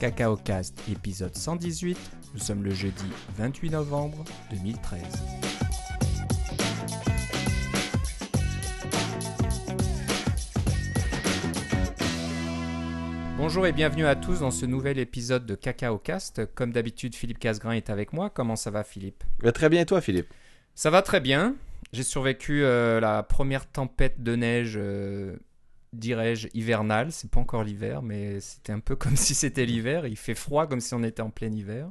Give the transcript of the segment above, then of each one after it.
CacaoCast épisode 118. Nous sommes le jeudi 28 novembre 2013. Bonjour et bienvenue à tous dans ce nouvel épisode de CacaoCast. Comme d'habitude, Philippe Casgrain est avec moi. Comment ça va, Philippe? Va Très bien, et toi, Philippe? Ça va très bien. J'ai survécu euh, la première tempête de neige, euh, dirais-je, hivernale. C'est pas encore l'hiver, mais c'était un peu comme si c'était l'hiver. Il fait froid comme si on était en plein hiver.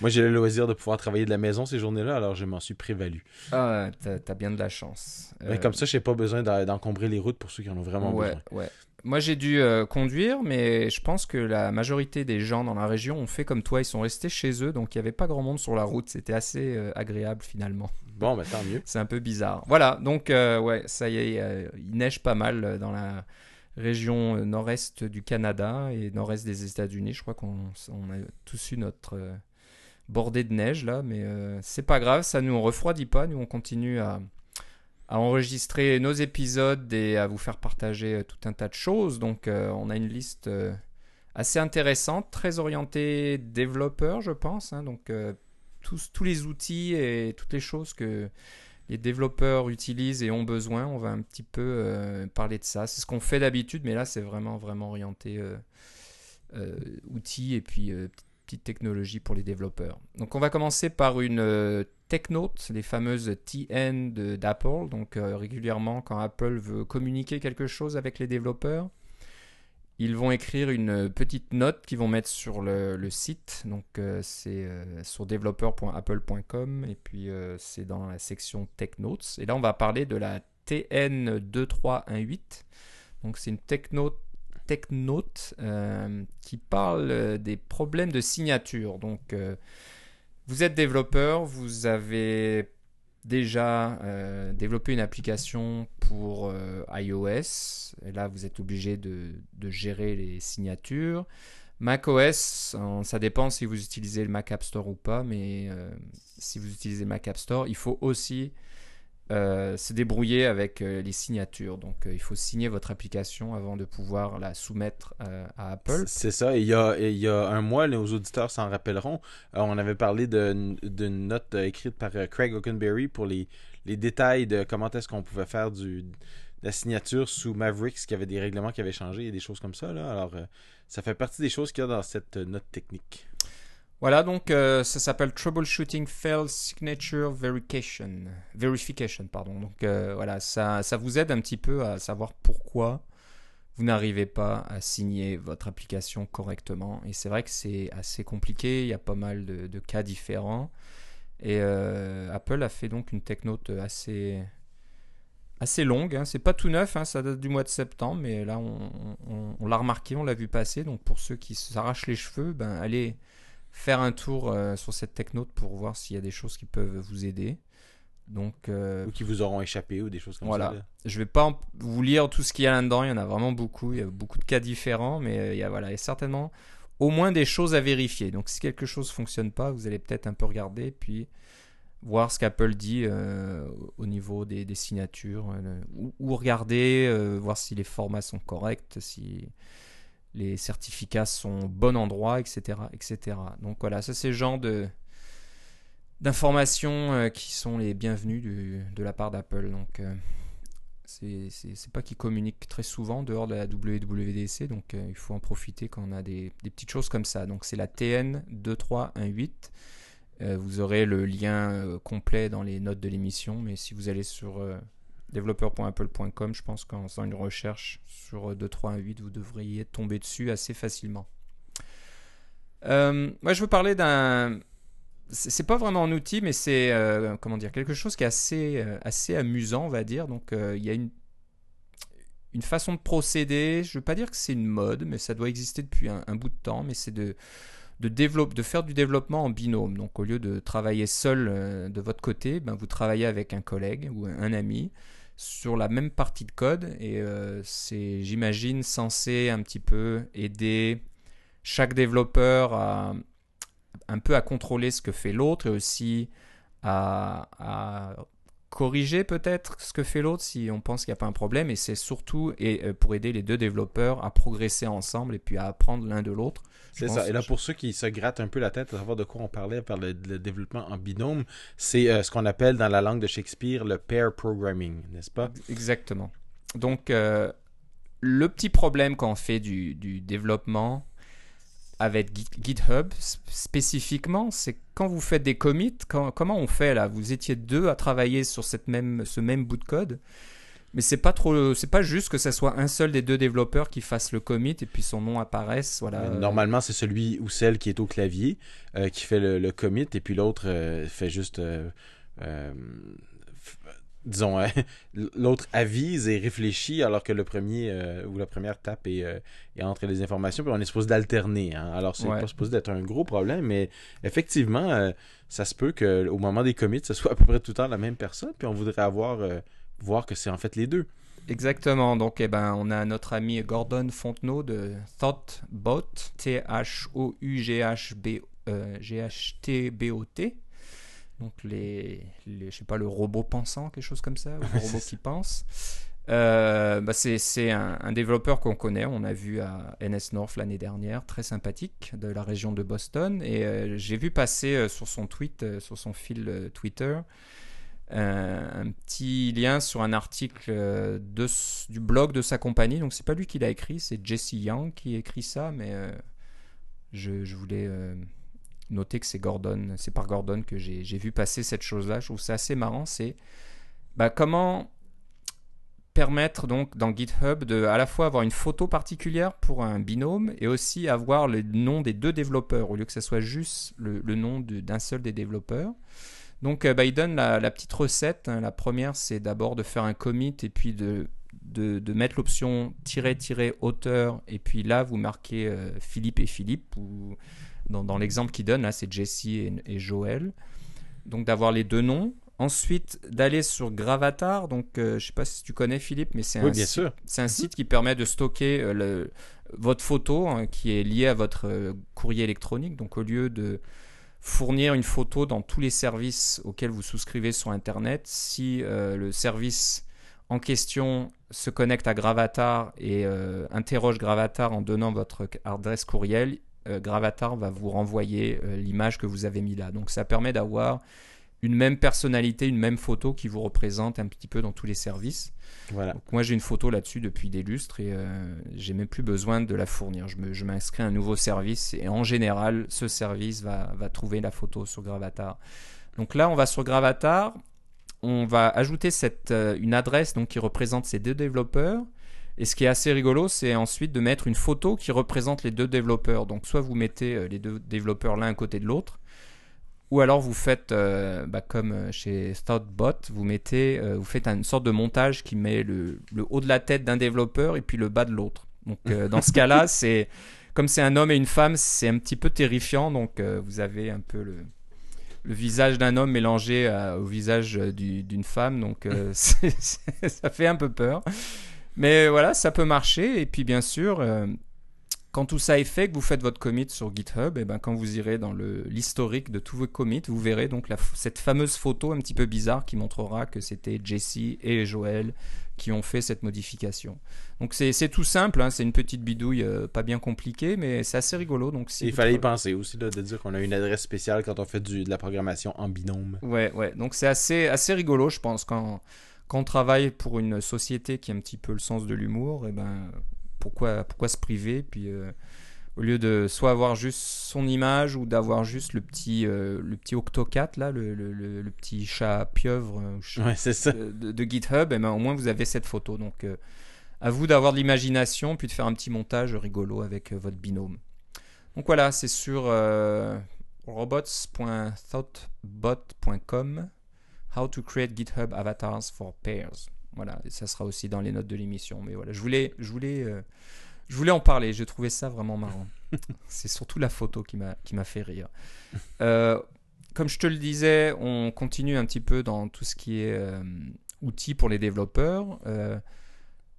Moi, j'ai le loisir de pouvoir travailler de la maison ces journées-là, alors je m'en suis prévalu. Ah, t'as bien de la chance. Mais Euh, Comme ça, j'ai pas besoin d'en- d'encombrer les routes pour ceux qui en ont vraiment ouais, besoin. ouais. Moi, j'ai dû euh, conduire, mais je pense que la majorité des gens dans la région ont fait comme toi. Ils sont restés chez eux, donc il n'y avait pas grand monde sur la route. C'était assez euh, agréable finalement. Bon, ben tant mieux. C'est un peu bizarre. Voilà, donc euh, ouais, ça y est, euh, il neige pas mal euh, dans la région nord-est du Canada et nord-est des États-Unis. Je crois qu'on on a tous eu notre bordée de neige là, mais c'est pas grave, ça nous refroidit pas. Nous, on continue à, enregistrer nos épisodes et à vous faire partager tout un tas de choses. Donc, on a une liste assez intéressante, très orientée développeur, je pense. hein. donc, tous, les outils et toutes les choses que les développeurs utilisent et ont besoin, on va un petit peu euh, parler de ça. C'est ce qu'on fait d'habitude, mais là, c'est vraiment, vraiment orienté euh, euh, outils et puis petite- technologie pour les développeurs. Donc, on va commencer par une euh, Tech Note, les fameuses TN d'Apple. Donc, régulièrement, quand Apple veut communiquer quelque chose avec les développeurs, ils vont écrire une petite note qu'ils vont mettre sur le, site. Donc, euh, c'est euh, sur developer.apple.com et puis euh, c'est dans la section Tech Notes. Et là, on va parler de la TN2318. Donc, c'est une Tech Note, Tech qui parle des problèmes de signature. Donc, vous êtes développeur, vous avez déjà euh, développé une application pour euh, iOS. Là, vous êtes obligé de, gérer les signatures. macOS, euh, ça dépend si vous utilisez le Mac App Store ou pas, mais euh, si vous utilisez Mac App Store, il faut aussi euh, se débrouiller avec euh, les signatures. Donc, euh, il faut signer votre application avant de pouvoir la soumettre à Apple. C'est ça. Et il y a, un mois, nos auditeurs s'en rappelleront, on avait parlé d'une note écrite par Craig Hockenberry pour les, détails de comment est-ce qu'on pouvait faire du, de la signature sous Mavericks, qu'il y avait des règlements qui avaient changé et des choses comme ça. Alors, ça fait partie des choses qu'il y a dans cette note technique. Voilà, donc euh, ça s'appelle Troubleshooting Fail Signature Verification. Pardon. Donc euh, voilà, ça, ça vous aide un petit peu à savoir pourquoi vous n'arrivez pas à signer votre application correctement. Et c'est vrai que c'est assez compliqué, il y a pas mal de, cas différents. Et euh, Apple a fait donc une technote assez, assez longue. hein. C'est pas tout neuf, hein, ça date du mois de septembre, mais là on l'a remarqué, on l'a vu passer. Donc pour ceux qui s'arrachent les cheveux, ben allez faire un tour euh, sur cette technote pour voir s'il y a des choses qui peuvent vous aider. Donc euh, Ou qui vous auront échappé ou des choses comme Voilà. ça. là. je vais pas vous lire tout ce qu'il y a là-dedans, il y en a vraiment beaucoup, il y a beaucoup de cas différents, mais euh, il y a, voilà, certainement au moins des choses à vérifier. Donc si quelque chose fonctionne pas, vous allez peut-être un peu regarder, puis voir ce qu'Apple dit euh, au niveau des, des signatures, euh, ou, ou regarder, voir si les formats sont corrects, si les certificats sont au bon endroit, etc. etc. Donc voilà, ça c'est le genre de d'informations euh, qui sont les bienvenues de la part d'Apple. Donc euh, c'est pas qu'ils communiquent très souvent dehors de la WWDC, donc euh, il faut en profiter quand on a des, petites choses comme ça. Donc c'est la TN2318. Euh, vous aurez le lien complet dans les notes de l'émission, mais si vous allez sur euh, developer.apple.com, je pense qu'en faisant une recherche sur euh, 2318, vous devriez tomber dessus assez facilement. Euh, moi, je veux parler d'un. C'est pas vraiment un outil, mais c'est euh, comment dire quelque chose qui est assez euh, assez amusant, on va dire. Donc, euh, il y a une une façon de procéder. Je veux pas dire que c'est une mode, mais ça doit exister depuis un, bout de temps. Mais c'est de de, de faire du développement en binôme. Donc au lieu de travailler seul euh, de votre côté, ben, vous travaillez avec un collègue ou un ami sur la même partie de code. Et euh, c'est, j'imagine, censé un petit peu aider chaque développeur à un peu à contrôler ce que fait l'autre et aussi à, corriger peut-être ce que fait l'autre si on pense qu'il n'y a pas un problème. Et c'est surtout et, pour aider les deux développeurs à progresser ensemble et puis à apprendre l'un de l'autre. C'est ça. Et là, pour ceux qui se grattent un peu la tête à savoir de quoi on parlait par le, développement en binôme, c'est ce qu'on appelle dans la langue de Shakespeare le pair programming, n'est-ce pas? Exactement. Donc, le petit problème quand on fait du, du développement avec GitHub spécifiquement, c'est quand vous faites des commits, comment on fait là? Vous étiez deux à travailler sur cette même, ce même bout de code, mais c'est pas trop, c'est pas juste que ce soit un seul des deux développeurs qui fasse le commit et puis son nom apparaisse. Voilà. Normalement, c'est celui ou celle qui est au clavier euh, qui fait le, commit et puis l'autre euh, fait juste euh, disons, l'autre avise et réfléchit alors que le premier euh, ou la première tape et, euh, entre les informations, puis on est supposé d'alterner. Hein. Alors, c'est pas supposé d'être un gros problème, mais effectivement, euh, ça se peut qu'au moment des commits, ce soit à peu près tout le temps la même personne, puis on voudrait avoir voir que c'est en fait les deux. Exactement. Donc, eh ben, on a notre ami Gordon Fontenot de ThoughtBot, T-H-O-U-G-H-B-O-T donc les, je sais pas, le robot pensant, quelque chose comme ça, ou le robot qui pense. Euh, bah c'est un, développeur qu'on connaît, on a vu à NS North l'année dernière, très sympathique, de la région de Boston. Et euh, j'ai vu passer euh, sur son tweet, sur son fil Twitter, un petit lien sur un article de, du blog de sa compagnie. Donc c'est pas lui qui l'a écrit, c'est Jesse Young qui écrit ça, mais je, je, voulais Notez que c'est Gordon, c'est par Gordon que j'ai vu passer cette chose-là. Je trouve ça assez marrant. C'est bah, comment permettre donc dans GitHub de à la fois avoir une photo particulière pour un binôme et aussi avoir le nom des deux développeurs au lieu que ce soit juste le, nom d'un seul des développeurs. Donc euh, bah, il donne la, petite recette. Hein. La première, c'est d'abord de faire un commit et puis de, de, mettre l'option tirer auteur et puis là vous marquez euh, Philippe et Philippe ou dans, l'exemple qu'il donne, là, c'est Jessie et, Joël. Donc d'avoir les deux noms. Ensuite, d'aller sur Gravatar. Donc, je euh, je sais pas si tu connais Philippe, mais c'est un, site qui permet de stocker euh, le, votre photo hein, qui est liée à votre euh, courrier électronique. Donc, au lieu de fournir une photo dans tous les services auxquels vous souscrivez sur Internet, si le service en question se connecte à Gravatar et interroge Gravatar en donnant votre adresse courriel, euh, Gravatar va vous renvoyer euh, l'image que vous avez mis là. Donc ça permet d'avoir une même personnalité, une même photo qui vous représente un petit peu dans tous les services. Moi j'ai une photo là-dessus depuis des lustres et euh, j'ai même plus besoin de la fournir. Je m'inscris à un nouveau service et en général ce service va, trouver la photo sur Gravatar. Donc là on va sur Gravatar, on va ajouter cette, une adresse qui représente ces deux développeurs. Et ce qui est assez rigolo, c'est ensuite de mettre une photo qui représente les deux développeurs. Donc soit vous mettez euh, les deux développeurs l'un à côté de l'autre, ou alors vous faites euh, bah, comme euh, chez Startbot, vous mettez, vous faites une sorte de montage qui met le, haut de la tête d'un développeur et puis le bas de l'autre. Donc dans ce cas-là, c'est comme c'est un homme et une femme, c'est un petit peu terrifiant. Donc vous avez un peu le, le visage d'un homme mélangé au visage d'une femme. Donc ça fait un peu peur. Mais voilà, ça peut marcher. Et puis bien sûr, euh, quand tout ça est fait, que vous faites votre commit sur GitHub, et ben quand vous irez dans l'historique de tous vos commits, vous verrez donc cette fameuse photo un petit peu bizarre qui montrera que c'était Jesse et Joël qui ont fait cette modification. Donc c'est tout simple, hein, c'est une petite bidouille euh, pas bien compliquée, mais c'est assez rigolo. Donc Il fallait y penser aussi de dire qu'on a une adresse spéciale quand on fait du, de la programmation en binôme. Ouais, ouais. Donc c'est assez, assez rigolo, je pense, quand quand on travaille pour une société qui a un petit peu le sens de l'humour, et eh ben pourquoi, pourquoi se priver Puis euh, au lieu de soit avoir juste son image ou d'avoir juste le petit, euh, le petit Octocat, là, le, le, le, petit chat pieuvre euh, De, GitHub, et eh ben, au moins vous avez cette photo. Donc à vous d'avoir de l'imagination, puis de faire un petit montage rigolo avec votre binôme. Donc voilà, c'est sur robots.thoughtbot.com How to create GitHub avatars for pairs. Voilà, et ça sera aussi dans les notes de l'émission. Mais voilà, je voulais, je voulais, euh, je voulais en parler. J'ai trouvé ça vraiment marrant. C'est surtout la photo qui m'a, qui m'a fait rire. Euh, comme je te le disais, on continue un petit peu dans tout ce qui est euh, outils pour les développeurs.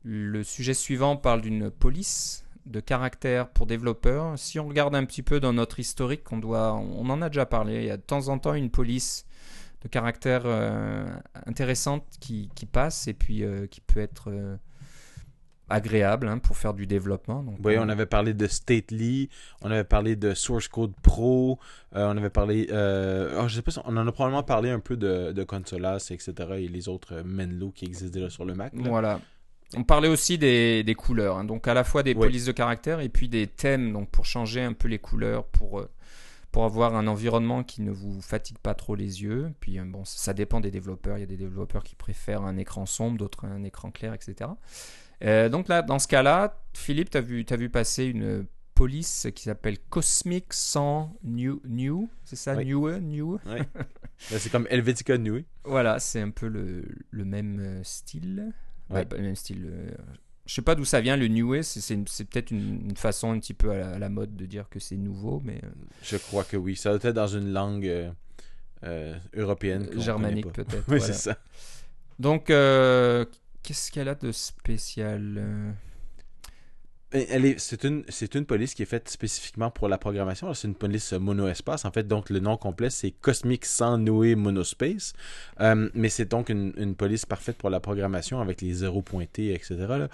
le sujet suivant parle d'une police de caractère pour développeurs. Si on regarde un petit peu dans notre historique, on, doit, on en a déjà parlé. Il y a de temps en temps une police de caractères euh, intéressantes qui, qui passent et puis euh, qui peut être euh, agréable hein, pour faire du développement. Donc, Oui, euh, on avait parlé de Stately, on avait parlé de Source Code Pro, euh, on avait parlé. Oh, je sais pas si on en a probablement parlé un peu de, de Consolas, etc. et les autres Menlo qui existent déjà sur le Mac. là. Voilà. On parlait aussi des, des couleurs, hein. donc à la fois des Oui. polices de caractère et puis des thèmes, donc pour changer un peu les couleurs, pour, pour avoir un environnement qui ne vous fatigue pas trop les yeux. Puis euh, bon, ça, dépend des développeurs. Il y a des développeurs qui préfèrent un écran sombre, d'autres un écran clair, etc. Euh, donc là, dans ce cas-là, Philippe, tu as vu, t'as vu passer une police qui s'appelle Cosmic sans New, new c'est ça, Oui. New, New. C'est comme Helvetica Nui. Voilà, c'est un peu le, le même euh, style. Ouais, Ouais. pas le même style. Je sais pas d'où ça vient le New. C'est, peut-être une, une façon un petit peu à la, à la mode de dire que c'est nouveau, mais euh, Je crois que oui. Ça doit être dans une langue euh, euh, européenne. germanique peut-être. Oui, voilà. c'est ça. Donc, euh, qu'est-ce qu'elle a de spécial C'est une, police qui est faite spécifiquement pour la programmation. C'est une police euh, monoespace. En fait, donc le nom complet c'est Cosmic sans Noé Monospace. Euh, mais c'est donc une, police parfaite pour la programmation avec les zéros pointés, etc.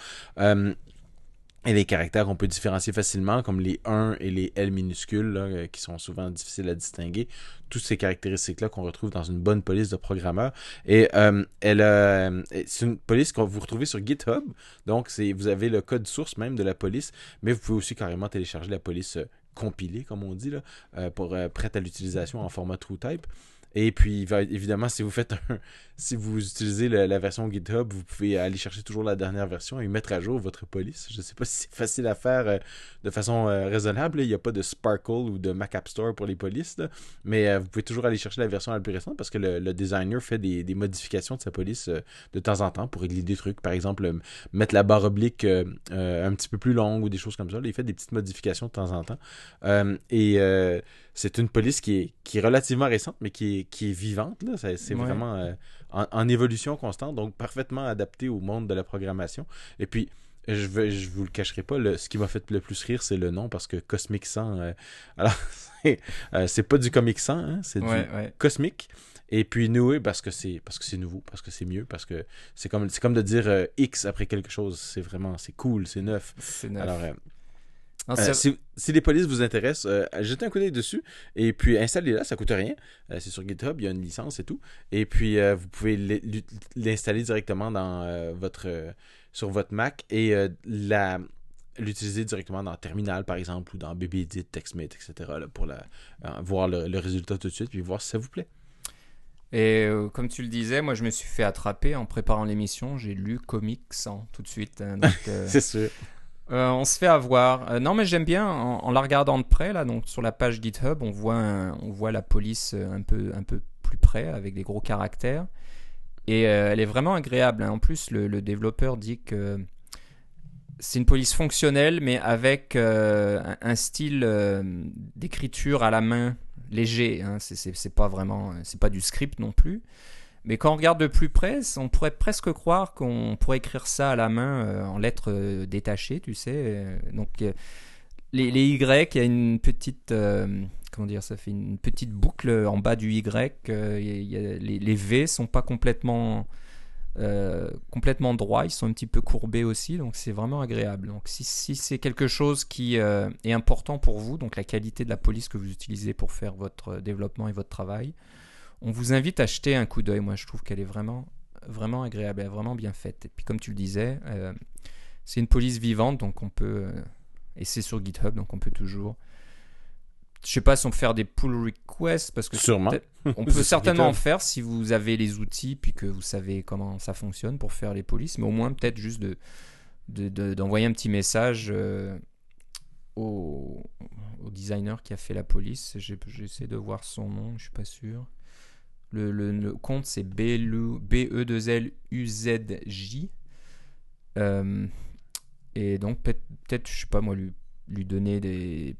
et les caractères qu'on peut différencier facilement, comme les 1 et les L minuscules, là, euh, qui sont souvent difficiles à distinguer. Toutes ces caractéristiques-là qu'on retrouve dans une bonne police de programmeur. Et euh, elle, euh, c'est une police que vous retrouvez sur GitHub. Donc, vous avez le code source même de la police, mais vous pouvez aussi carrément télécharger la police compilée, comme on dit, là, pour prête à l'utilisation en format TrueType. Et puis, évidemment, si vous faites un, si vous utilisez la version GitHub, vous pouvez aller chercher toujours la dernière version et mettre à jour votre police. Je ne sais pas si c'est facile à faire euh, de façon euh, raisonnable. Il n'y a pas de Sparkle ou de Mac App Store pour les polices, mais euh, vous pouvez toujours aller chercher la version la plus récente parce que le, designer fait des, modifications de sa police de temps en temps pour régler des trucs. Par exemple, mettre la barre oblique un petit peu plus longue ou des choses comme ça. Là, il fait des petites modifications de temps en temps. Et c'est une police qui est, qui est relativement récente, mais qui est, qui est vivante. C'est Ouais. vraiment euh, en, en évolution constante, donc parfaitement adapté au monde de la programmation. Et puis, je ne je vous le cacherai pas, le- ce qui m'a fait le plus rire, c'est le nom, parce que Cosmic 100, euh, alors, c'est euh, c'est pas du Comic 100, hein, c'est Ouais, du ouais. Cosmic. Et puis Noué parce que c'est parce que c'est nouveau, parce que c'est mieux, parce que c'est comme c'est comme de dire euh, X après quelque chose. C'est vraiment c'est cool, c'est neuf. C'est neuf. Alors Non, euh, si, si les polices vous intéressent, euh, jetez un coup d'œil dessus et puis installez-la, ça coûte rien. Euh, c'est sur GitHub, il y a une licence et tout. Et puis euh, vous pouvez l'in- l'installer directement dans votre sur votre Mac et la l'utiliser directement dans Terminal par exemple ou dans BBEdit, TextMate, etc. là, pour la, voir le, le résultat tout de suite puis voir si ça vous plaît. Et comme tu le disais, moi je me suis fait attraper en préparant l'émission. J'ai lu Comics 100 tout de suite. hein, C'est sûr. Euh, on se fait avoir. Euh, non, mais j'aime bien en, la regardant de près là. Donc sur la page GitHub, on voit la police euh, un peu plus près avec des gros caractères. Et elle est vraiment agréable. hein. En plus, le, développeur dit que c'est une police fonctionnelle, mais avec un, style d'écriture à la main léger. Hein. C'est pas vraiment, c'est pas du script non plus. Mais quand on regarde de plus près, on pourrait presque croire qu'on pourrait écrire ça à la main euh, en lettres euh, détachées, tu sais. Euh, donc les, Y, il y a une petite, comment dire, ça fait une petite boucle en bas du Y. les, les V sont pas complètement complètement droits, ils sont un petit peu courbés aussi, donc c'est vraiment agréable. Donc si, si c'est quelque chose qui est important pour vous, donc la qualité de la police que vous utilisez pour faire votre développement et votre travail, on vous invite à jeter un coup d'œil. Moi, je trouve qu'elle est vraiment, vraiment agréable, elle est vraiment bien faite. Et puis, comme tu le disais, euh, c'est une police vivante, donc on peut, euh, et c'est sur GitHub, donc on peut toujours. Je sais pas si on peut faire des pull requests parce que Sûrement. on peut certainement en faire si vous avez les outils puis que vous savez comment ça fonctionne pour faire les polices, mais au moins peut-être juste de de- de- d'envoyer un petit message euh, au, au designer qui a fait la police. J'essaie de voir son nom, je suis pas sûr. Le, le- le compte c'est E B-E-2-L-U-Z-J. Euh, et donc peut-être, je sais pas moi, lui, lui donner des,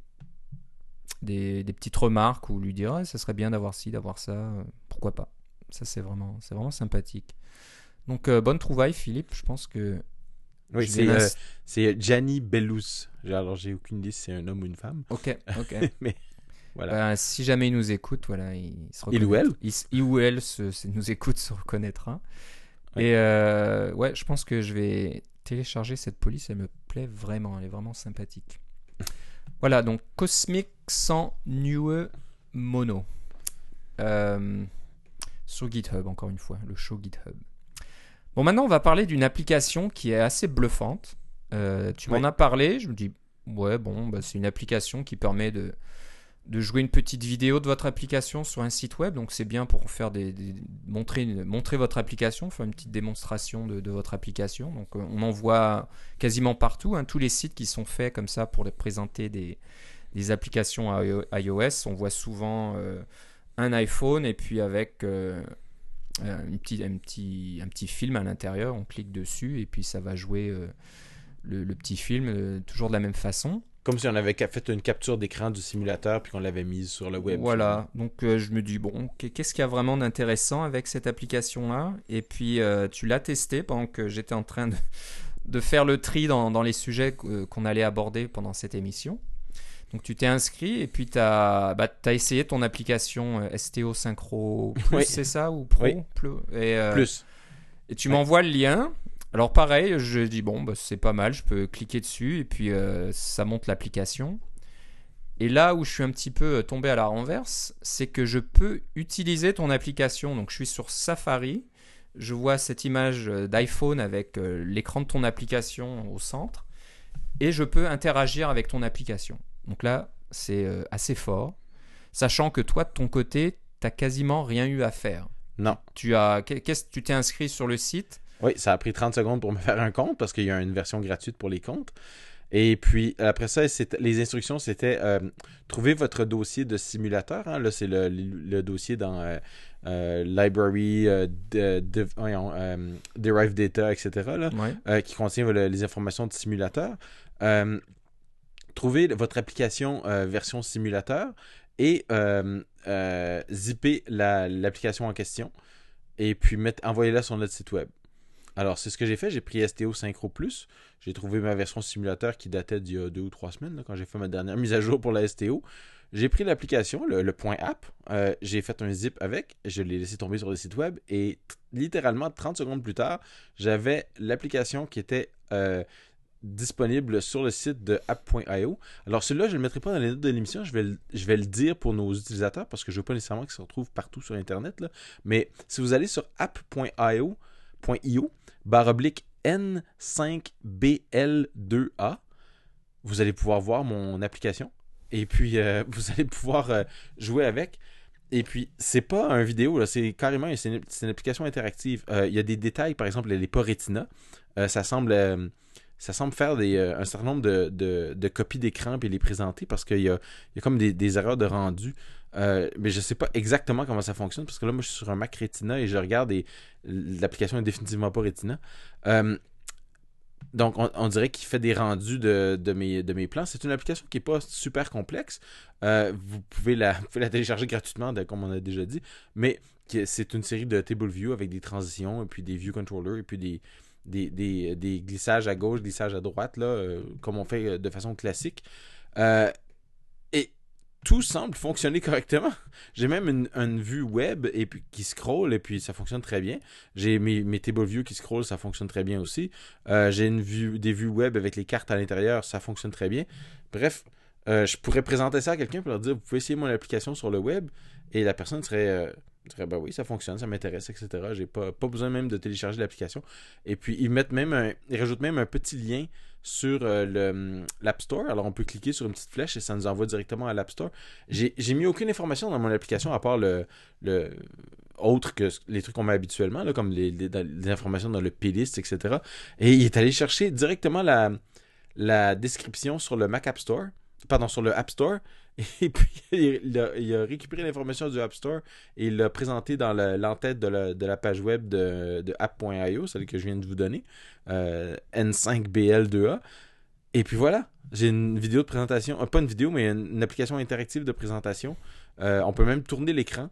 des, des petites remarques ou lui dire ah, ça serait bien d'avoir ci, d'avoir ça, euh, pourquoi pas. Ça c'est vraiment, c'est vraiment sympathique. Donc euh, bonne trouvaille Philippe, je pense que Oui, c'est euh, c'est Gianni Bellus. Alors, j'ai aucune idée si c'est un homme ou une femme. Ok, ok. mais Voilà. Ben, si jamais il nous écoute, voilà, il se Il ou elle. Il, ou elle se- se- nous écoute, se reconnaîtra. Ouais. Et euh, ouais, je pense que je vais télécharger cette police. Elle me plaît vraiment. Elle est vraiment sympathique. Voilà, donc Cosmic sans Neue Mono. Euh, sur GitHub, encore une fois, le show GitHub. Bon, maintenant, on va parler d'une application qui est assez bluffante. Euh, tu m'en as parlé, je me dis, ouais, bon, bah, c'est une application qui permet de, de jouer une petite vidéo de votre application sur un site web. Donc, c'est bien pour faire des, montrer, montrer votre application, faire une petite démonstration de, votre application. Donc, euh, on en voit quasiment partout. hein, tous les sites qui sont faits comme ça pour présenter des, applications à iO- iOS, on voit souvent euh, un iPhone et puis avec euh, un, petit, film à l'intérieur. On clique dessus et puis ça va jouer le, petit film toujours de la même façon. Comme si on avait fait une capture d'écran du simulateur puis qu'on l'avait mise sur le web. Voilà, donc euh, je me dis, bon, qu- qu'est-ce qu'il y a vraiment d'intéressant avec cette application-là? Et puis euh, tu l'as testé pendant que j'étais en train de, de faire le tri dans, dans les sujets qu- qu'on allait aborder pendant cette émission. Donc tu t'es inscrit et puis tu as, essayé ton application euh, STO Synchro Plus, Oui. c'est ça? Ou Pro Oui. Plus? Et, euh, Plus. et tu Ouais. m'envoies le lien. Alors pareil, je dis bon, bah, c'est pas mal, je peux cliquer dessus et puis euh, ça monte l'application. Et là où je suis un petit peu euh, tombé à la renverse, c'est que je peux utiliser ton application. Donc je suis sur Safari, je vois cette image euh, d'iPhone avec l'écran de ton application au centre et je peux interagir avec ton application. Donc là, c'est assez fort, sachant que toi de ton côté, t'as quasiment rien eu à faire. Non. Tu as, qu'est-ce tu t'es inscrit sur le site Oui, ça a pris 30 secondes pour me faire un compte parce qu'il y a une version gratuite pour les comptes. Et puis après ça, les instructions, c'était euh, trouver votre dossier de simulateur. hein. Là, c'est le, le- le dossier dans euh, euh, Library, de, de- voyons, Derived Data, etc. Là, Ouais. qui contient le- les informations de simulateur. Trouvez votre application version simulateur et zipper la- l'application en question et puis envoyez-la sur notre site web. Alors, c'est ce que j'ai fait. J'ai pris STO Synchro Plus. J'ai trouvé ma version simulateur qui datait d'il y a deux ou trois semaines, quand j'ai fait ma dernière mise à jour pour la STO. J'ai pris l'application, le, point app. euh, j'ai fait un zip avec. Je l'ai laissé tomber sur le site web. Et littéralement, 30 secondes plus tard, j'avais l'application qui était euh, disponible sur le site de app.io. Alors celui-là, je ne le mettrai pas dans les notes de l'émission, je vais, le- dire pour nos utilisateurs parce que je ne veux pas nécessairement qu'il se retrouve partout sur Internet. Mais si vous allez sur app.io, .io, barre oblique N5BL2A, vous allez pouvoir voir mon application et puis euh, vous allez pouvoir euh, jouer avec. Et puis, c'est pas un vidéo, c'est carrément une, application interactive. Euh, Il y a des détails, par exemple, n'est pas ça semble faire un certain nombre de, de- copies d'écran et les présenter parce qu'il y a, comme des erreurs de rendu. Euh, mais je sais pas exactement comment ça fonctionne parce que là, moi, je suis sur un Mac Retina et je regarde et l'application est définitivement pas Retina. Euh, donc, on, dirait qu'il fait des rendus de, de mes, de mes plans. C'est une application qui n'est pas super complexe. Euh, vous, pouvez la, vous pouvez la télécharger gratuitement, comme on a déjà dit. Mais c'est une série de table view avec des transitions, et puis des view controllers, et puis des, des, des, des glissages à gauche, glissages à droite, là, comme on fait de façon classique. Tout semble fonctionner correctement. J'ai même une, vue web et puis, qui scroll et puis ça fonctionne très bien. J'ai mes, mes table view qui scroll, ça fonctionne très bien aussi. Euh, J'ai une vue, des vues web avec les cartes à l'intérieur, ça fonctionne très bien. Bref, euh, je pourrais présenter ça à quelqu'un pour leur dire vous pouvez essayer mon application sur le web et la personne serait, euh, bah oui ça fonctionne ça m'intéresse etc j'ai pas, pas besoin même de télécharger l'application et puis ils mettent même ils rajoutent même un petit lien sur euh, le l'App Store. Alors on peut cliquer sur une petite flèche et ça nous envoie directement à l'App Store. J'ai mis aucune information dans mon application à part le, autre que les trucs qu'on met habituellement comme les informations dans le playlist etc et il est allé chercher directement la la description sur le Mac App Store pardon, sur le App Store. Et puis, il a, récupéré l'information du App Store et il l'a présenté dans le- l'entête de la, page web de, app.io, celle que je viens de vous donner, euh, N5BL2A. Et puis voilà, j'ai une vidéo de présentation, euh, pas une vidéo, mais une, application interactive de présentation. Euh, on peut même tourner l'écran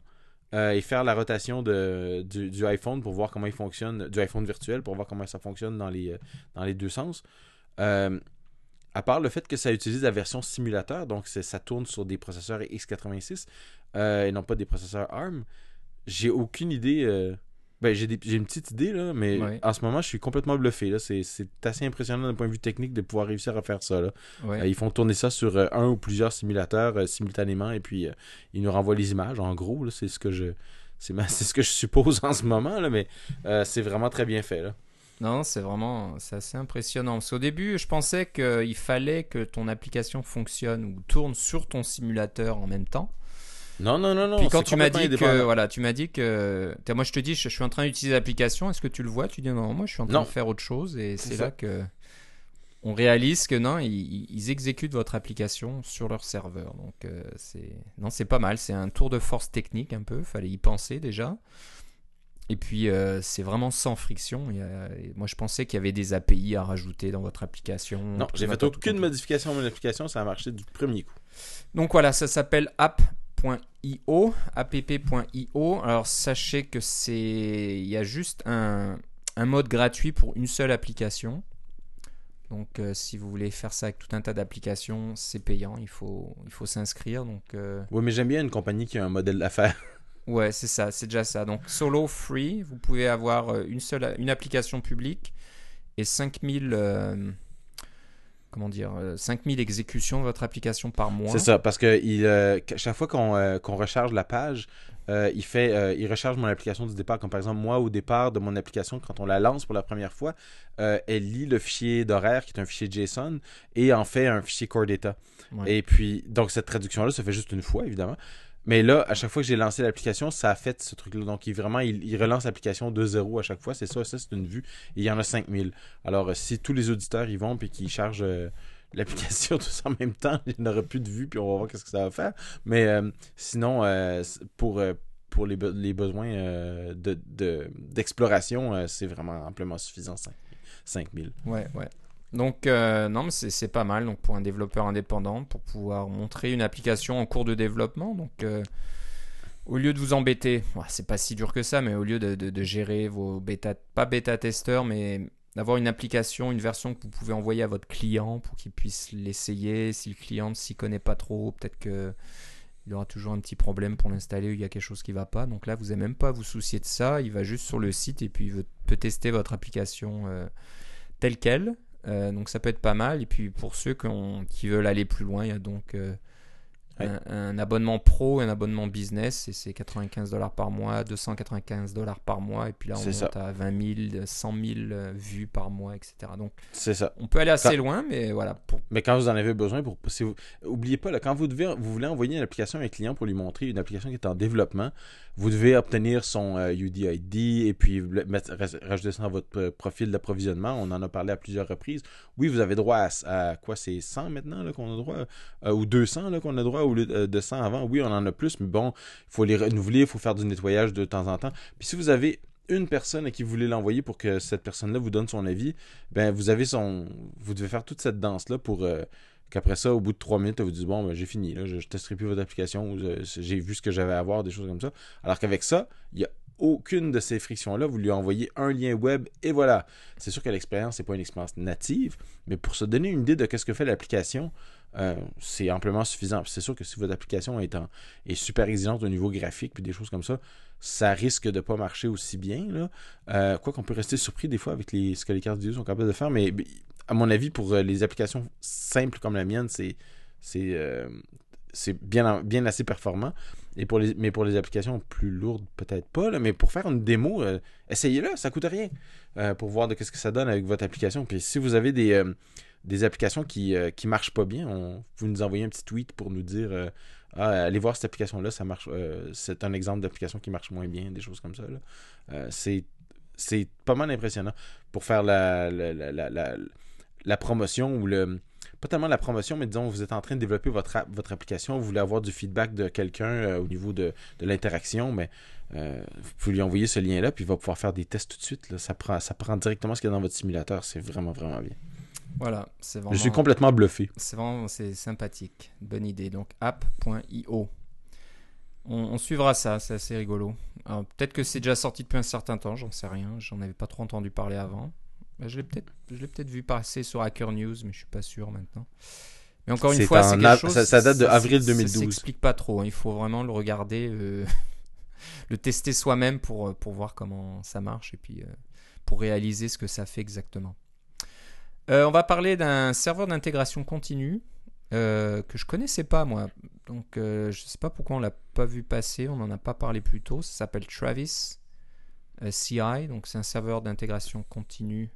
et faire la rotation du, iPhone pour voir comment il fonctionne, du iPhone virtuel pour voir comment ça fonctionne dans les deux sens. À part le fait que ça utilise la version simulateur, donc ça tourne sur des processeurs x86 euh, et non pas des processeurs ARM, j'ai aucune idée. Euh, ben, j'ai une petite idée, là, mais en ce moment, je suis complètement bluffé. C'est assez impressionnant d'un point de vue technique de pouvoir réussir à faire ça. Là. Euh, ils font tourner ça sur un ou plusieurs simulateurs simultanément et puis ils nous renvoient les images. En gros, c'est ce que je c'est ce que je suppose en ce moment, là, mais c'est vraiment très bien fait. Là. Non, c'est vraiment c'est assez impressionnant. Parce qu'au début, je pensais qu'il fallait que ton application fonctionne ou tourne sur ton simulateur en même temps. Non, non, non, non. Puis quand tu m'as dit que, voilà, tu m'as dit que, moi je te dis, je, suis en train d'utiliser l'application. Est-ce que tu le vois? Tu dis non, moi je suis en train de faire autre chose et c'est là que on réalise que non, ils, exécutent votre application sur leur serveur. Donc euh, c'est non, c'est pas mal. C'est un tour de force technique un peu. Fallait y penser déjà. Et puis, euh, c'est vraiment sans friction. moi, je pensais qu'il y avait des API à rajouter dans votre application. Non, j'ai fait aucune modification à mon application. Ça a marché du premier coup. Donc voilà, ça s'appelle app.io, app.io. Alors, sachez que c'est, il y a juste un, mode gratuit pour une seule application. Donc, euh, si vous voulez faire ça avec tout un tas d'applications, c'est payant. Il faut, il faut s'inscrire. Donc, euh, Oui, mais j'aime bien une compagnie qui a un modèle d'affaires. Ouais, c'est ça, c'est déjà ça. Donc solo free, vous pouvez avoir euh, une seule une application publique et 5000 euh, comment dire 5000 euh, exécutions de votre application par mois. C'est ça parce que il, chaque fois qu'on recharge la page, il fait il recharge mon application du départ comme par exemple moi au départ de mon application quand on la lance pour la première fois, elle lit le fichier d'horaire qui est un fichier JSON et en fait un fichier core data. Et puis donc cette traduction là se fait juste une fois évidemment. Mais là, à chaque fois que j'ai lancé l'application, ça a fait ce truc-là. Donc, il, vraiment, il, relance l'application de zéro à chaque fois. C'est ça, ça, c'est une vue. Et il y en a 5000. Alors, euh, si tous les auditeurs y vont et qu'ils chargent euh, l'application tous en même temps, il n'y plus de vues puis on va voir qu'est-ce que ça va faire. Mais euh, sinon, pour, pour les, les besoins d'exploration, de, c'est vraiment amplement suffisant, 5000. Ouais, ouais. Donc, euh, non, mais c'est pas mal donc pour un développeur indépendant, pour pouvoir montrer une application en cours de développement. Donc, euh, au lieu de vous embêter, c'est pas si dur que ça, mais au lieu de, gérer vos bêta, pas bêta-testeurs, mais d'avoir une application, une version que vous pouvez envoyer à votre client pour qu'il puisse l'essayer. Si le client ne s'y connaît pas trop, peut-être que il aura toujours un petit problème pour l'installer, il y a quelque chose qui ne va pas. Donc là, vous n'avez même pas à vous soucier de ça. Il va juste sur le site et puis il peut tester votre application euh, telle qu'elle. Euh, donc ça peut être pas mal. Et puis pour ceux qui, veulent aller plus loin, il y a donc euh, un, abonnement pro et un abonnement business. Et c'est 95 dollars par mois, 295 dollars par mois. Et puis là, on monte à 20 000, 100 000 vues par mois, etc. Donc c'est ça. On peut aller assez loin, mais voilà. Mais quand vous en avez besoin, pour, si vous, oubliez pas, là, quand vous, devez, vous voulez envoyer une application à un client pour lui montrer une application qui est en développement, vous devez obtenir son UDID euh, et puis rajouter ça dans votre euh, profil d'approvisionnement. On en a parlé à plusieurs reprises. Oui, vous avez droit à, quoi? C'est 100 maintenant qu'on a droit euh, Ou 200 qu'on a droit au lieu de 100 avant? Oui, on en a plus, mais bon, il faut les renouveler, il faut faire du nettoyage de temps en temps. Puis si vous avez une personne à qui vous voulez l'envoyer pour que cette personne-là vous donne son avis, ben vous avez son. Vous devez faire toute cette danse-là pour qu'après ça, au bout de trois minutes, vous dites Bon, ben, j'ai fini, je ne testerai plus votre application, j'ai vu ce que j'avais à voir, des choses comme ça. Alors qu'avec ça, il n'y a aucune de ces frictions-là. Vous lui envoyez un lien web et voilà. C'est sûr que l'expérience n'est pas une expérience native, mais pour se donner une idée de ce que fait l'application, euh, c'est amplement suffisant. C'est sûr que si votre application est, super exigeante au niveau graphique puis des choses comme ça, ça risque de ne pas marcher aussi bien. Euh, quoi qu'on peut rester surpris des fois avec ce que les cartes vidéo sont capables de faire, mais à mon avis, pour euh, les applications simples comme la mienne, c'est c'est euh, bien, bien assez performant. Et pour les, mais pour les applications plus lourdes, peut-être pas. mais pour faire une démo, euh, essayez-le, ça coûte rien. pour voir de qu'est-ce que ça donne avec votre application. Puis si vous avez des, des applications qui ne marchent pas bien, vous nous envoyez un petit tweet pour nous dire ah, allez voir cette application-là, ça marche. c'est un exemple d'application qui marche moins bien, des choses comme ça. c'est pas mal impressionnant pour faire la promotion ou le pas tellement la promotion, mais disons, vous êtes en train de développer votre, votre application, vous voulez avoir du feedback de quelqu'un euh, au niveau de, l'interaction, mais euh, vous pouvez lui envoyer ce lien-là, puis il va pouvoir faire des tests tout de suite. Ça, prend, ça prend directement ce qu'il y a dans votre simulateur. C'est vraiment, vraiment bien. Voilà, c'est vraiment. Je suis complètement bluffé. C'est vraiment c'est sympathique. Bonne idée. Donc, app.io. On, on, suivra ça, c'est assez rigolo. Peut-être que c'est déjà sorti depuis un certain temps, j'en sais rien. J'en avais pas trop entendu parler avant. Bah, je l'ai peut-être peut vu passer sur Hacker News, mais je suis pas sûr maintenant. Mais encore une fois, quelque chose. ça- ça date de ça- avril Ça 2012. s'explique pas trop. hein. Il faut vraiment le regarder, euh, le tester soi-même pour, euh, pour voir comment ça marche et puis euh, pour réaliser ce que ça fait exactement. Euh, on va parler d'un serveur d'intégration continue que je connaissais pas moi. Donc je sais pas pourquoi on l'a pas vu passer, on n'en a pas parlé plus tôt. Ça s'appelle Travis CI, donc c'est un serveur d'intégration continue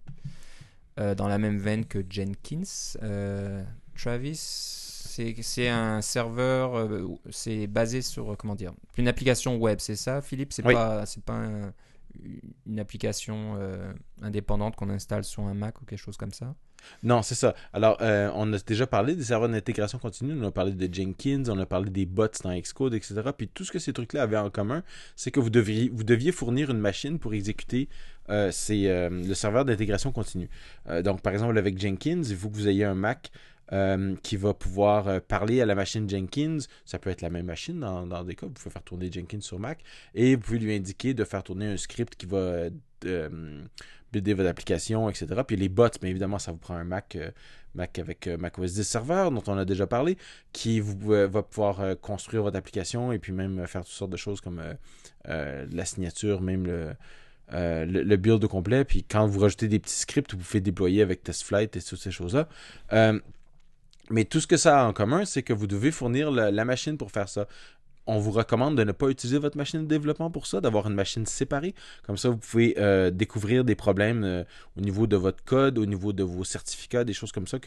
euh, dans la même veine que Jenkins. Euh, Travis, c'est un serveur, euh, c'est basé sur euh, comment dire, une application web, c'est ça, Philippe? C'est Oui. pas, c'est pas un- une application euh, indépendante qu'on installe sur un Mac ou quelque chose comme ça? Non, c'est ça. Alors, euh, on a déjà parlé des serveurs d'intégration continue, on a parlé de Jenkins, on a parlé des bots dans Xcode, etc. Puis tout ce que ces trucs-là avaient en commun, c'est que vous deviez, vous deviez fournir une machine pour exécuter euh, euh, le serveur d'intégration continue. Donc, par exemple, avec Jenkins, il faut que vous ayez un Mac qui va pouvoir parler à la machine Jenkins. Ça peut être la même machine dans, dans des cas. Vous pouvez faire tourner Jenkins sur Mac et vous pouvez lui indiquer de faire tourner un script qui va builder votre application, etc. Puis les bots, bien évidemment, ça vous prend un Mac, euh, Mac avec euh, macOS 10 serveur, dont on a déjà parlé, qui vous, va pouvoir euh, construire votre application et puis même faire toutes sortes de choses comme la signature, même le, le, build au complet. Puis quand vous rajoutez des petits scripts, vous pouvez déployer avec TestFlight et toutes ces choses-là. Mais tout ce que ça a en commun, c'est que vous devez fournir la machine pour faire ça. On vous recommande de ne pas utiliser votre machine de développement pour ça, d'avoir une machine séparée. Comme ça, vous pouvez euh, découvrir des problèmes euh, au niveau de votre code, au niveau de vos certificats, des choses comme ça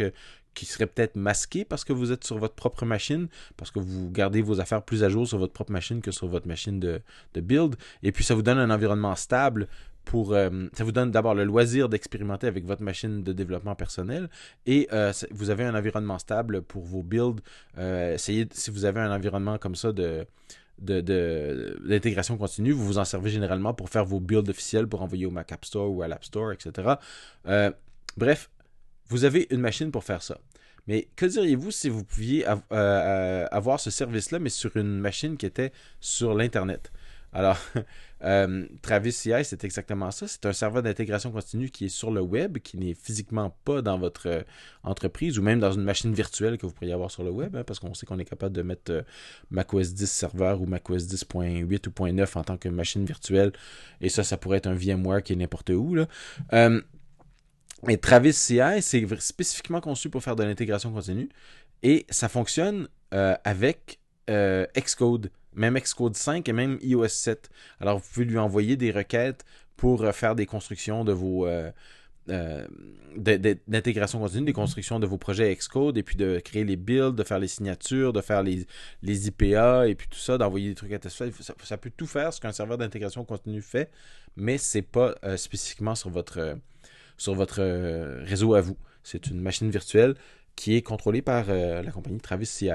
qui seraient peut-être masquées parce que vous êtes sur votre propre machine, parce que vous gardez vos affaires plus à jour sur votre propre machine que sur votre machine de build. Et puis, ça vous donne un environnement stable euh, ça vous donne d'abord le loisir d'expérimenter avec votre machine de développement personnel et euh, vous avez un environnement stable pour vos builds. Euh, essayez, si vous avez un environnement comme ça de d'intégration continue, vous vous en servez généralement pour faire vos builds officiels pour envoyer au Mac App Store ou à l'App Store, etc. Bref, vous avez une machine pour faire ça. Mais que diriez-vous si vous pouviez av- avoir ce service-là, mais sur une machine qui était sur l'Internet? Alors, euh, Travis CI, c'est exactement ça. C'est un serveur d'intégration continue qui est sur le web, qui n'est physiquement pas dans votre euh, entreprise ou même dans une machine virtuelle que vous pourriez avoir sur le web, hein, parce qu'on sait qu'on est capable de mettre euh, macOS 10 serveur ou macOS 10.8 ou 0.9 en tant que machine virtuelle. Et ça, ça pourrait être un VMware qui est n'importe où. Là. Euh, et Travis CI, c'est spécifiquement conçu pour faire de l'intégration continue. Et ça fonctionne avec Xcode, même Xcode 5 et même iOS 7. Alors, vous pouvez lui envoyer des requêtes pour euh, faire des constructions de vos. euh, euh, d'intégration continue, des constructions de vos projets Xcode, et puis de créer les builds, de faire les signatures, de faire les, les IPA, et puis tout ça, d'envoyer des trucs à test. Ça, ça peut tout faire ce qu'un serveur d'intégration continue fait, mais c'est pas euh, spécifiquement sur votre, sur votre réseau à vous. C'est une machine virtuelle qui est contrôlée par la compagnie Travis CI.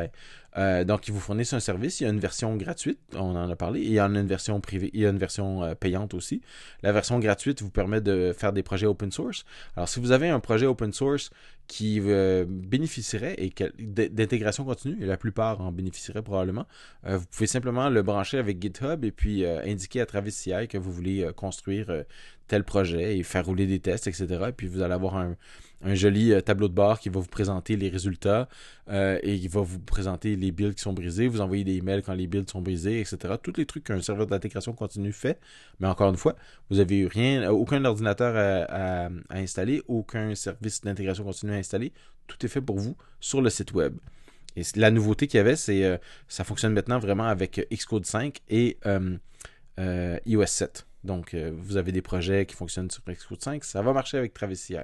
Euh, donc, ils vous fournissent un service. Il y a une version gratuite, on en a parlé. et Il y a une version privée, il y a une version euh, payante aussi. La version gratuite vous permet de faire des projets open source. Alors, si vous avez un projet open source qui euh, bénéficierait d'intégration continue, et la plupart en bénéficieraient probablement, vous pouvez simplement le brancher avec GitHub et puis indiquer à Travis CI que vous voulez construire tel projet et faire rouler des tests, etc. Et puis vous allez avoir un, un joli euh, tableau de bord qui va vous présenter les résultats euh, et qui va vous présenter les builds qui sont brisés, vous envoyer des emails quand les builds sont brisés, etc. Tous les trucs qu'un serveur d'intégration continue fait. Mais encore une fois, vous avez rien, aucun ordinateur à, installer, aucun service d'intégration continue à installer. Tout est fait pour vous sur le site web. Et la nouveauté qu'il y avait, c'est euh, ça fonctionne maintenant vraiment avec euh, Xcode 5 et iOS 7. Donc, vous avez des projets qui fonctionnent sur Xcode 5. Ça va marcher avec Travis CI.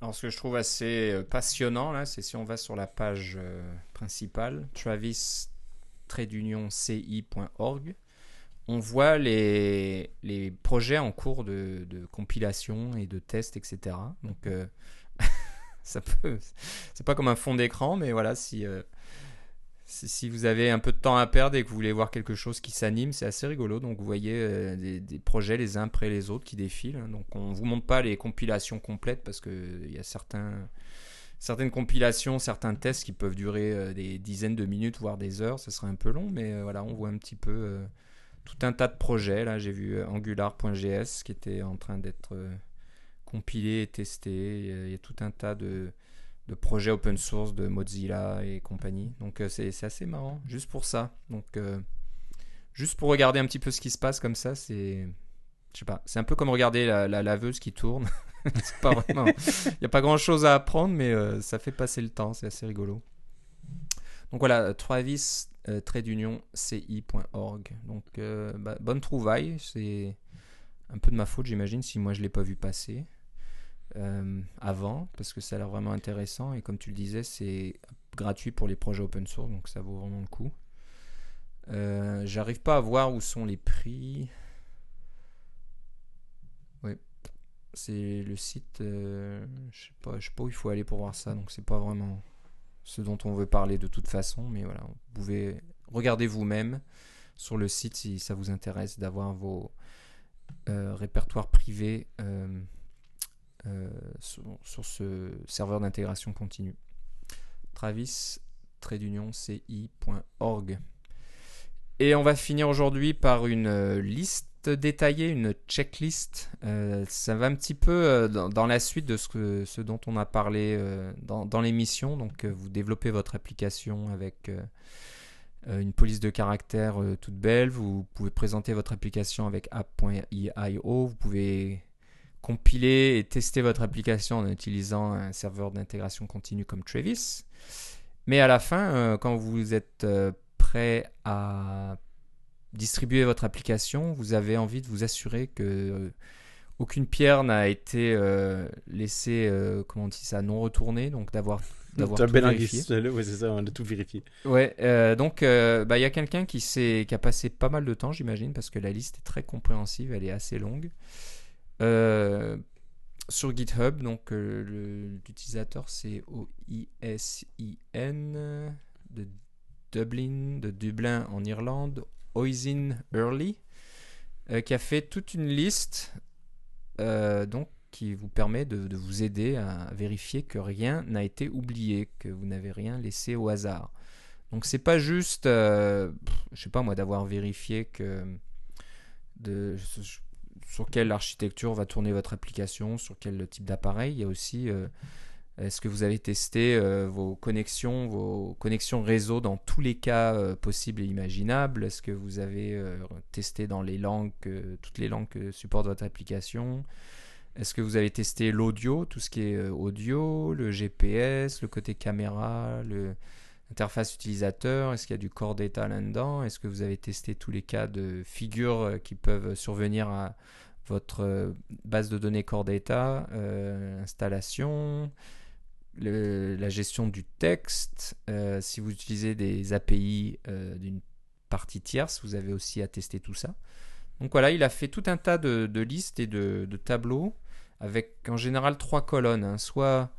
Alors, ce que je trouve assez euh, passionnant, là, c'est si on va sur la page euh, principale, travis-ci.org, on voit les, projets en cours de, compilation et de test, etc. Donc, euh, ça peut. C'est pas comme un fond d'écran, mais voilà, si, si, vous avez un peu de temps à perdre et que vous voulez voir quelque chose qui s'anime, c'est assez rigolo. Donc, vous voyez euh, des, projets les uns après les autres qui défilent. Donc, on vous montre pas les compilations complètes parce qu'il y a certaines compilations, certains tests qui peuvent durer euh, des dizaines de minutes, voire des heures. Ce serait un peu long, mais euh, voilà, on voit un petit peu euh, tout un tas de projets. Là, j'ai vu euh, Angular.js qui était en train d'être euh, compiler et tester. Il y, a, tout un tas de, de, projets open source de Mozilla et compagnie. Donc c'est assez marrant, juste pour ça. Donc juste pour regarder un petit peu ce qui se passe comme ça, c'est je sais pas, c'est un peu comme regarder la, laveuse qui tourne. il n'y a pas grand chose à apprendre, mais euh, ça fait passer le temps, c'est assez rigolo. Donc voilà, Travis euh, ci.org. Donc euh, bah, bonne trouvaille, c'est un peu de ma faute, j'imagine, si moi je l'ai pas vu passer avant, parce que ça a l'air vraiment intéressant et comme tu le disais, c'est gratuit pour les projets open source, donc ça vaut vraiment le coup. J'arrive pas à voir où sont les prix. C'est le site, euh, je sais pas, je sais pas où il faut aller pour voir ça, donc c'est pas vraiment ce dont on veut parler de toute façon, mais voilà, vous pouvez regarder vous-même sur le site si ça vous intéresse d'avoir vos euh, répertoires privés euh, sur, ce serveur d'intégration continue. Travis ci.org. Et on va finir aujourd'hui par une liste détailler une checklist. Euh, ça va un petit peu euh, dans, la suite de ce, que, ce dont on a parlé euh, dans, l'émission. Donc, vous développez votre application avec une police de caractère toute belle. Vous pouvez présenter votre application avec app.io. Vous pouvez compiler et tester votre application en utilisant un serveur d'intégration continue comme Travis. Mais à la fin, quand vous êtes prêt à distribuer votre application, vous avez envie de vous assurer que euh, aucune pierre n'a été euh, laissée, euh, comment on dit ça, non retournée, donc d'avoir d'avoir tout vérifié. C'est ça, on a tout vérifié. Ouais, donc bah, il y a quelqu'un qui, qui a passé pas mal de temps, j'imagine, parce que la liste est très compréhensive, elle est assez longue. Sur GitHub, donc l'utilisateur c'est O-I-S-I-N de Dublin, de Dublin en Irlande, Oisin Early, euh, qui a fait toute une liste euh, donc, qui vous permet de, vous aider à vérifier que rien n'a été oublié, que vous n'avez rien laissé au hasard. Donc c'est pas juste, euh, je sais pas moi, d'avoir vérifié que sur quelle architecture va tourner votre application, sur quel type d'appareil. Il y a aussi est-ce que vous avez testé euh, vos connexions, vos connexions réseau dans tous les cas euh, possibles et imaginables? Est-ce que vous avez euh, testé dans les langues, toutes les langues que supporte votre application? Est-ce que vous avez testé l'audio, tout ce qui est audio, le GPS, le côté caméra, l'interface utilisateur Est-ce qu'il y a du core data là-dedans? Est-ce que vous avez testé tous les cas de figures qui peuvent survenir à votre base de données core data, installation la gestion du texte. Euh, si vous utilisez des API euh, d'une partie tierce, vous avez aussi à tester tout ça. Donc voilà, il a fait tout un tas de, listes et de, tableaux avec en général trois colonnes. Hein. Soit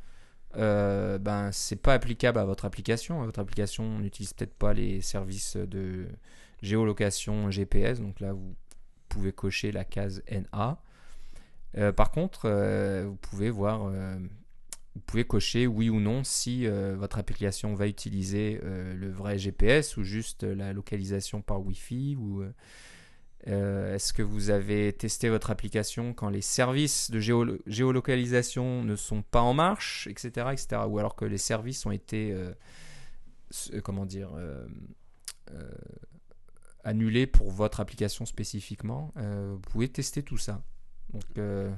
euh, ben, c'est pas applicable à votre application. Votre application n'utilise peut-être pas les services de géolocation GPS. Donc là, vous pouvez cocher la case NA. par contre, vous pouvez voir vous pouvez cocher oui ou non si euh, votre application va utiliser euh, le vrai GPS ou juste la localisation par Wi-Fi ou euh, est-ce que vous avez testé votre application quand les services de géolocalisation ne sont pas en marche, etc., etc., ou alors que les services ont été comment dire annulés pour votre application spécifiquement? vous pouvez tester tout ça. Donc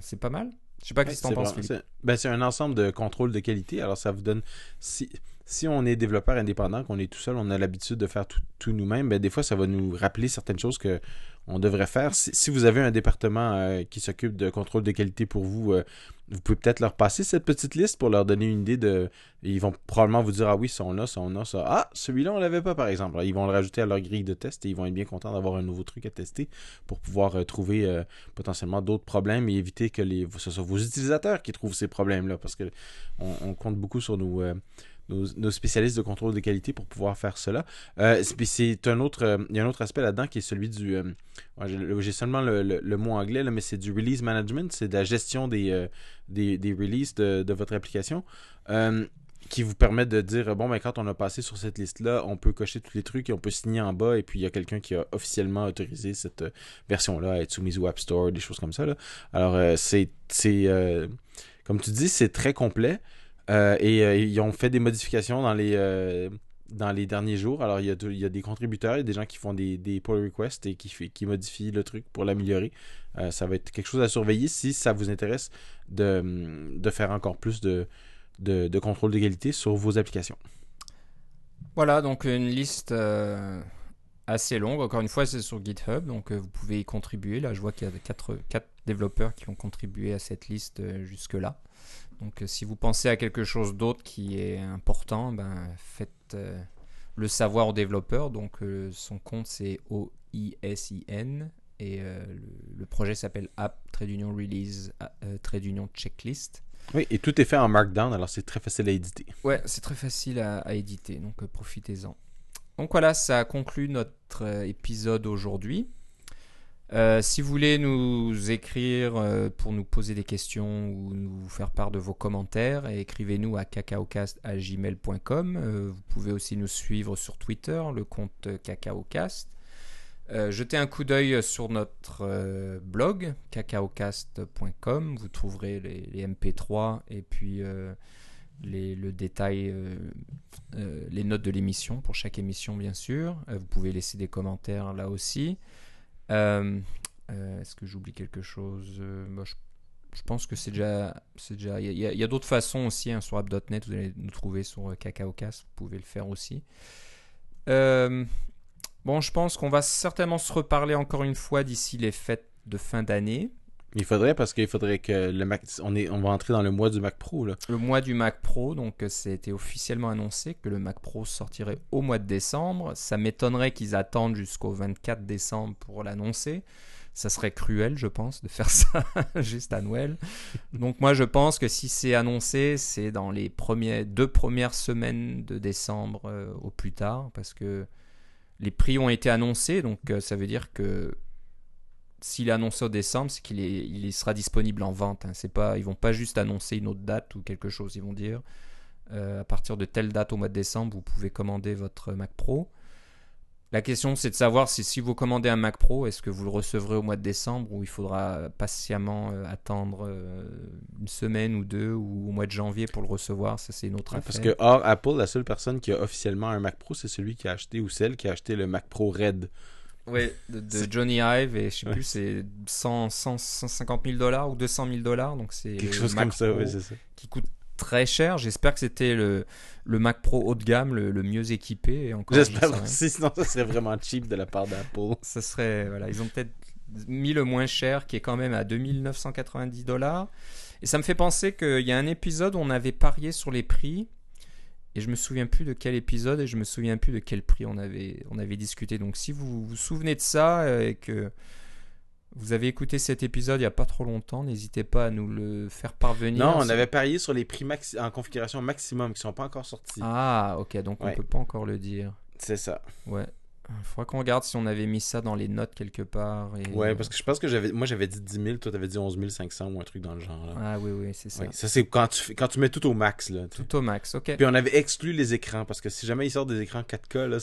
c'est pas mal. Je sais pas ce que tu en penses, ben, C'est un ensemble de contrôles de qualité. Alors, ça vous donne. Si, si on est développeur indépendant, qu'on est tout seul, on a l'habitude de faire tout, nous-mêmes, ben, des fois, ça va nous rappeler certaines choses que on devrait faire. Si, vous avez un département euh, qui s'occupe de contrôle de qualité pour vous, euh, vous pouvez peut-être leur passer cette petite liste pour leur donner une idée de. Ils vont probablement vous dire Ah oui, ça on a, ça on a, ça. Ah, celui-là on l'avait pas par exemple. ils vont le rajouter à leur grille de test et ils vont être bien contents d'avoir un nouveau truc à tester pour pouvoir euh, trouver potentiellement d'autres problèmes et éviter que ce soit vos utilisateurs qui trouvent ces problèmes-là parce que on, compte beaucoup sur nos nos, spécialistes de contrôle de qualité pour pouvoir faire cela. Euh, c'est un autre, euh, il y a un autre aspect là-dedans qui est celui du, euh, j'ai seulement le, mot anglais là, mais c'est du release management, c'est de la gestion des, des, releases de, votre application. qui vous permet de dire bon ben quand on a passé sur cette liste là on peut cocher tous les trucs et on peut signer en bas et puis il y a quelqu'un qui a officiellement autorisé cette version là à être soumise au App Store des choses comme ça là. alors c'est comme tu dis c'est très complet et ils ont fait des modifications dans les dans les derniers jours. Alors, il y a, il y a des contributeurs, il y a des gens qui font des, des pull requests et qui, qui modifient le truc pour l'améliorer. Euh, ça va être quelque chose à surveiller si ça vous intéresse de, de faire encore plus de, de, de contrôle qualité sur vos applications. Voilà, donc une liste euh, assez longue. Encore une fois, c'est sur GitHub, donc euh, vous pouvez y contribuer. Là, je vois qu'il y a 4, 4 développeurs qui ont contribué à cette liste jusque-là. Donc si vous pensez à quelque chose d'autre qui est important, ben, faites le savoir aux développeurs. Donc son compte c'est O-I-S-I-N et euh, le, projet s'appelle App Trade Union Release euh, Trade Union Checklist. Oui, et tout est fait en Markdown, alors c'est très facile à éditer. Ouais, c'est très facile à, éditer, donc euh, profitez-en. Donc voilà, ça conclut notre épisode aujourd'hui. si vous voulez nous écrire pour nous poser des questions ou nous faire part de vos commentaires, écrivez-nous à cacaocast.gmail.com. vous pouvez aussi nous suivre sur Twitter, le compte cacaocast. Euh, jetez un coup d'œil sur notre euh, blog cacaocast.com. Vous trouverez les, MP3 et puis euh, les, le détail, les notes de l'émission pour chaque émission, bien sûr. vous pouvez laisser des commentaires là aussi. Est-ce que j'oublie quelque chose? Je, pense que c'est déjà. déjà il y a, d'autres façons aussi hein, sur app.net. Vous allez nous trouver sur cacaocast. Vous pouvez le faire aussi. Euh, Bon, je pense qu'on va certainement se reparler encore une fois d'ici les fêtes de fin d'année. Il faudrait parce qu'il faudrait que le Mac, on est, on va entrer dans le mois du Mac Pro là. Le mois du Mac Pro, donc c'était euh, officiellement annoncé que le Mac Pro sortirait au mois de décembre. Ça m'étonnerait qu'ils attendent jusqu'au 24 décembre pour l'annoncer. Ça serait cruel, je pense, de faire ça juste à Noël. Donc moi, je pense que si c'est annoncé, c'est dans les deux premières semaines de décembre euh, au plus tard, parce que les prix ont été annoncés, donc euh, ça veut dire que s'il est annoncé au décembre, c'est qu'il il sera disponible en vente. Hein. C'est pas, ils vont pas juste annoncer une autre date ou quelque chose. Ils vont dire euh, à partir de telle date au mois de décembre, vous pouvez commander votre Mac Pro. La question, c'est de savoir si, si vous commandez un Mac Pro, est-ce que vous le recevrez au mois de décembre ou il faudra patiemment euh, attendre euh, une semaine ou deux ou au mois de janvier pour le recevoir? Ça, c'est une autre affaire. Parce que, hors Apple, la seule personne qui a officiellement un Mac Pro, c'est celui qui a acheté ou celle qui a acheté le Mac Pro Red. Oui, de, Johnny Ive et je sais plus, c'est 100, 150 000 dollars ou 200 000 dollars. Donc c'est quelque chose comme ça, oui, c'est ça. Qui coûte très cher. J'espère que c'était le, le Mac Pro haut de gamme, le, mieux équipé. J'espère aussi, sinon ça serait vraiment cheap de la part d'Apple. Ça serait, voilà, ils ont peut-être mis le moins cher qui est quand même à 2990 dollars. Et ça me fait penser qu'il y a un épisode où on avait parié sur les prix. Et je me souviens plus de quel épisode et je me souviens plus de quel prix on avait, on avait discuté. Donc si vous vous souvenez de ça euh, et que vous avez écouté cet épisode il n'y a pas trop longtemps, n'hésitez pas à nous le faire parvenir. Non, on avait parié sur les prix en configuration maximum qui ne sont pas encore sortis. Ah, ok, donc on ne peut pas encore le dire. C'est ça. Ouais. Il faudra qu'on regarde si on avait mis ça dans les notes quelque part. Et... Ouais, parce que je pense que j'avais, moi j'avais dit 10 000, toi t'avais dit 11 500 ou un truc dans le genre. Là. Ah oui, oui, c'est ça. ça c'est quand tu, quand tu mets tout au max. Là, tout au max, ok. Puis on avait exclu les écrans parce que si jamais ils sortent des écrans 4K, là,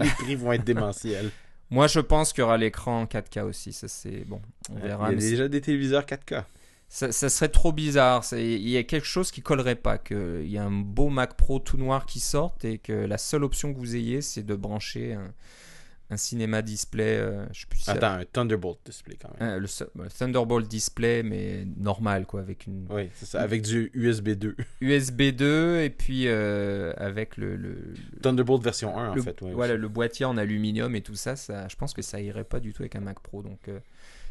les prix vont être démentiels. Moi, je pense qu'il y aura l'écran 4K aussi. Ça, c'est bon. On verra. Il y a déjà des téléviseurs 4K. Ça, serait trop bizarre. Il y a quelque chose qui collerait pas. Qu'il y a un beau Mac Pro tout noir qui sorte et que la seule option que vous ayez, c'est de brancher un, un cinéma display. Euh, je sais plus Attends, un Thunderbolt display quand même. Euh, le, Thunderbolt display, mais normal quoi, avec une. Oui, c'est ça, avec du USB 2. USB 2 et puis euh, avec le, le, Thunderbolt version 1 en fait. voilà, le boîtier en aluminium et tout ça, ça, je pense que ça irait pas du tout avec un Mac Pro. Donc,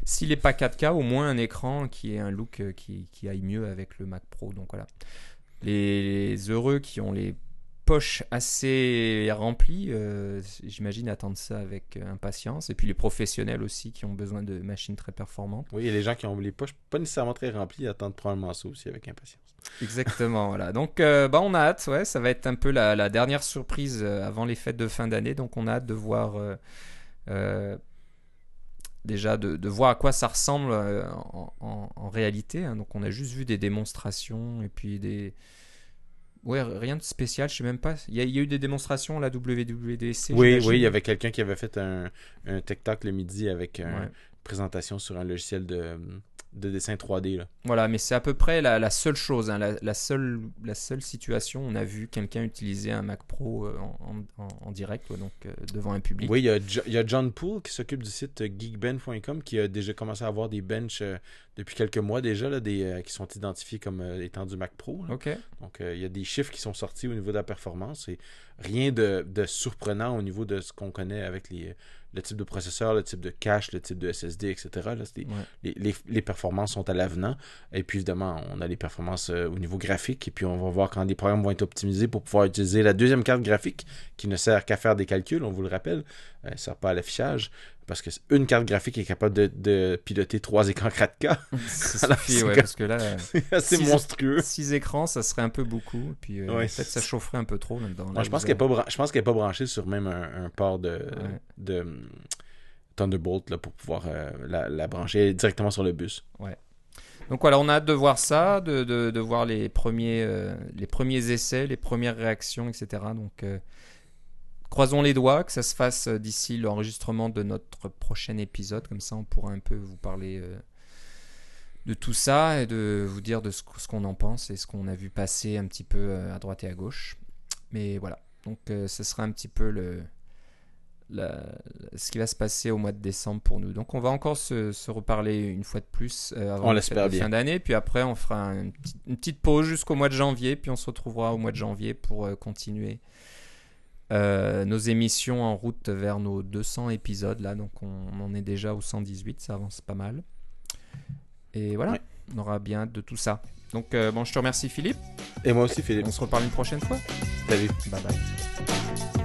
s'il n'est pas 4K, au moins un écran qui ait un look qui, qui aille mieux avec le Mac Pro. Donc voilà. les heureux qui ont les poche assez remplie, euh, j'imagine attendre ça avec euh, impatience. Et puis les professionnels aussi qui ont besoin de machines très performantes. Oui, et les gens qui ont les poches pas nécessairement très remplies attendent probablement ça aussi avec impatience. Exactement, voilà. Donc euh, bah, on a hâte, ouais, ça va être un peu la, dernière surprise avant les fêtes de fin d'année. Donc on a hâte de voir déjà de, voir à quoi ça ressemble en, réalité. Hein. Donc on a juste vu des démonstrations et puis des ouais, rien de spécial, je sais même pas. Il y, a, il y a eu des démonstrations à la WWDC. Oui, oui, il y avait quelqu'un qui avait fait un, un TikTok le midi avec une Ouais. présentation sur un logiciel de, de dessin 3D. Là. Voilà, mais c'est à peu près la, la seule chose, hein, la, la seule, la seule situation où on a vu quelqu'un utiliser un Mac Pro euh, en, en- en- en direct, ouais, donc euh, devant un public. Oui, il y, a Jo- il y a John Poole qui s'occupe du site geekbench.com qui a déjà commencé à avoir des benches euh, depuis quelques mois déjà, là, des, euh, qui sont identifiés comme étant du Mac Pro. là. Ok. Donc, il y a des chiffres qui sont sortis au niveau de la performance et rien de, de surprenant au niveau de ce qu'on connaît avec les, le type de processeur, le type de cache, le type de SSD, etc. Là, c'est des- Ouais. les, les- les performances sont à l'avenant. Et puis, évidemment, on a les performances euh, au niveau graphique. Et puis, on va voir quand les programmes vont être optimisés pour pouvoir utiliser la deuxième carte graphique qui ne sert qu'à faire des calculs, on vous le rappelle. Elle ne sert pas à l'affichage. Parce qu'une carte graphique est capable de, de piloter trois écrans 4K. Ça suffit, c'est ouais, que- parce que là, euh, C'est assez Six- monstrueux. six écrans, ça serait un peu beaucoup. Puis euh, Ouais, peut-être ça chaufferait un peu trop là-dedans. Là, je pense qu'elle n'est pas, je pense qu'elle est pas branchée sur même un, un port de, Ouais. de hum, Thunderbolt là, pour pouvoir euh, la, la brancher directement sur le bus. Donc voilà, on a hâte de voir ça, de, de, de voir les premiers, euh, les premiers essais, les premières réactions, etc. Donc euh, croisons les doigts que ça se fasse euh, d'ici l'enregistrement de notre prochain épisode. Comme ça, on pourra un peu vous parler euh, de tout ça et de vous dire de ce, ce qu'on en pense et ce qu'on a vu passer un petit peu euh, à droite et à gauche. Mais voilà, donc euh, ce sera un petit peu le, la- ce qui va se passer au mois de décembre pour nous. Donc on va encore se, se reparler une fois de plus euh, avant On la fin d'année. Puis après, on fera une petite, une petite pause jusqu'au mois de janvier. Puis on se retrouvera au mois de janvier pour euh, continuer euh, nos émissions en route vers nos 200 épisodes. Là, donc on, on en est déjà au 118, ça avance pas mal. Et voilà, Ouais. on aura bien hâte de tout ça. Donc euh, bon, je te remercie Philippe. Et moi aussi, Philippe. On se reparle une prochaine fois. Salut. Bye bye.